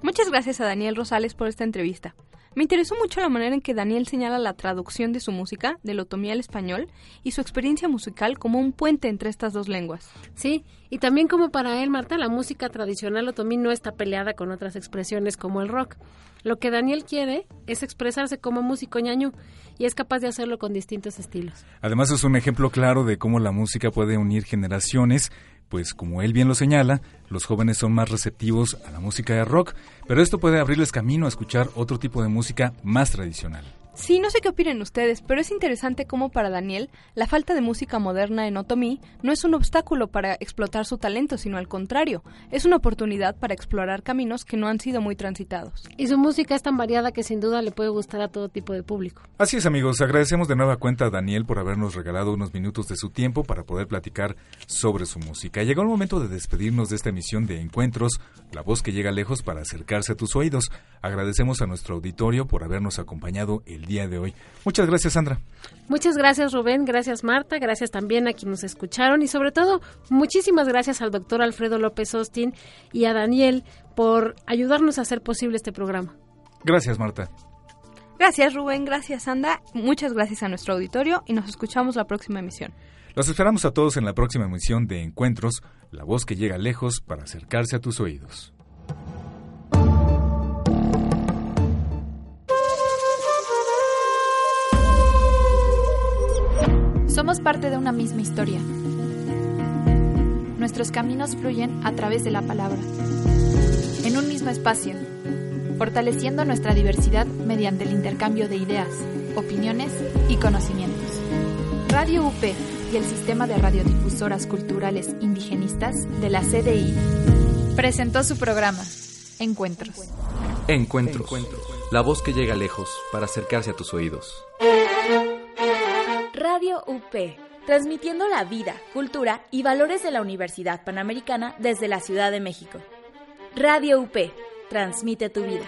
Muchas gracias a Daniel Rosales por esta entrevista. Me interesó mucho la manera en que Daniel señala la traducción de su música del otomí al español y su experiencia musical como un puente entre estas dos lenguas. Sí, y también como para él, Marta, la música tradicional otomí no está peleada con otras expresiones como el rock. Lo que Daniel quiere es expresarse como músico ñañú y es capaz de hacerlo con distintos estilos. Además es un ejemplo claro de cómo la música puede unir generaciones, pues como él bien lo señala, los jóvenes son más receptivos a la música de rock, pero esto puede abrirles camino a escuchar otro tipo de música más tradicional. Sí, no sé qué opinen ustedes, pero es interesante cómo para Daniel la falta de música moderna en Otomí no es un obstáculo para explotar su talento, sino al contrario, es una oportunidad para explorar caminos que no han sido muy transitados. Y su música es tan variada que sin duda le puede gustar a todo tipo de público. Así es amigos, agradecemos de nueva cuenta a Daniel por habernos regalado unos minutos de su tiempo para poder platicar sobre su música. Llegó el momento de despedirnos de esta emisión de Encuentros, la voz que llega lejos para acercarse a tus oídos. Agradecemos a nuestro auditorio por habernos acompañado el día de hoy. Muchas gracias, Sandra. Muchas gracias, Rubén. Gracias, Marta. Gracias también a quienes nos escucharon. Y sobre todo, muchísimas gracias al doctor Alfredo López Austin y a Daniel por ayudarnos a hacer posible este programa. Gracias, Marta. Gracias, Rubén. Gracias, Sandra. Muchas gracias a nuestro auditorio y nos escuchamos la próxima emisión. Los esperamos a todos en la próxima emisión de Encuentros, la voz que llega lejos para acercarse a tus oídos. Somos parte de una misma historia. Nuestros caminos fluyen a través de la palabra. En un mismo espacio, fortaleciendo nuestra diversidad mediante el intercambio de ideas, opiniones y conocimientos. Radio UP y el Sistema de Radiodifusoras Culturales Indigenistas de la CDI presentó su programa, Encuentros. Encuentros. La voz que llega lejos para acercarse a tus oídos. Radio UP, transmitiendo la vida, cultura y valores de la Universidad Panamericana desde la Ciudad de México. Radio UP, transmite tu vida.